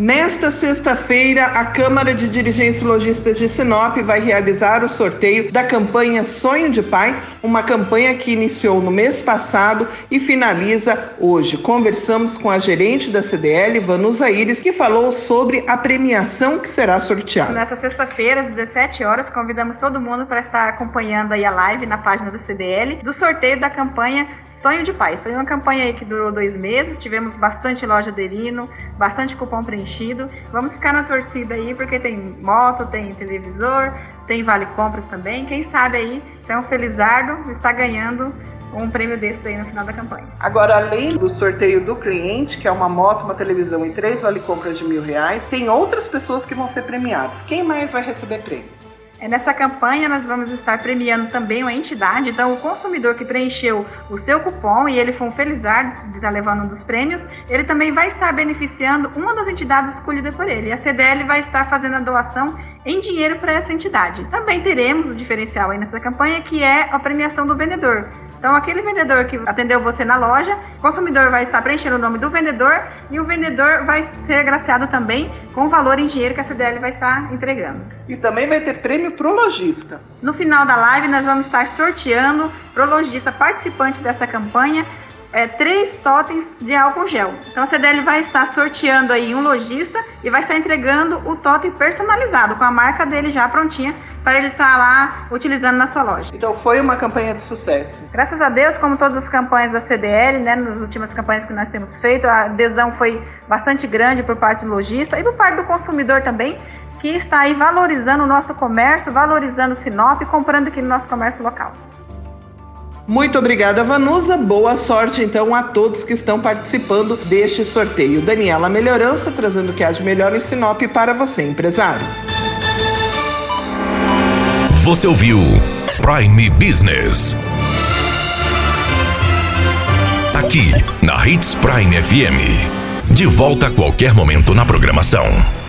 Nesta sexta-feira, a Câmara de Dirigentes Logistas de Sinop vai realizar o sorteio da campanha Sonho de Pai, uma campanha que iniciou no mês passado e finaliza hoje. Conversamos com a gerente da CDL, Vanusa Iris, que falou sobre a premiação que será sorteada. Nessa sexta-feira, às 17 horas, convidamos todo mundo para estar acompanhando aí a live na página da CDL do sorteio da campanha Sonho de Pai. Foi uma campanha que durou dois meses, tivemos bastante loja aderindo, bastante cupom preenchido preenchido. Vamos ficar na torcida aí, porque tem moto, tem televisor, tem vale compras também. Quem sabe aí, se é um felizardo, está ganhando um prêmio desse aí no final da campanha. Agora, além do sorteio do cliente, que é uma moto, uma televisão e três vale compras de mil reais, tem outras pessoas que vão ser premiadas. Quem mais vai receber prêmio? É, nessa campanha, nós vamos estar premiando também uma entidade. Então, o consumidor que preencheu o seu cupom e ele foi um felizardo de estar levando um dos prêmios, ele também vai estar beneficiando uma das entidades escolhidas por ele. E a CDL vai estar fazendo a doação em dinheiro para essa entidade. Também teremos o diferencial aí nessa campanha, que é a premiação do vendedor. Então, aquele vendedor que atendeu você na loja, o consumidor vai estar preenchendo o nome do vendedor e o vendedor vai ser agraciado também com o valor em dinheiro que a CDL vai estar entregando. E também vai ter prêmio pro lojista. No final da live, nós vamos estar sorteando pro lojista participante dessa campanha é, três totens de álcool gel. Então a CDL vai estar sorteando aí um lojista e vai estar entregando o totem personalizado com a marca dele já prontinha para ele estar lá utilizando na sua loja. Então foi uma campanha de sucesso. Graças a Deus, como todas as campanhas da CDL, né, nas últimas campanhas que nós temos feito, a adesão foi bastante grande por parte do lojista e por parte do consumidor também, que está aí valorizando o nosso comércio, valorizando o Sinop, comprando aqui no nosso comércio local. Muito obrigada, Vanusa. Boa sorte, então, a todos que estão participando deste sorteio. Daniela Melhorança, trazendo o que há de melhor em Sinop para você, empresário. Você ouviu Prime Business. Aqui, na Hits Prime FM. De volta a qualquer momento na programação.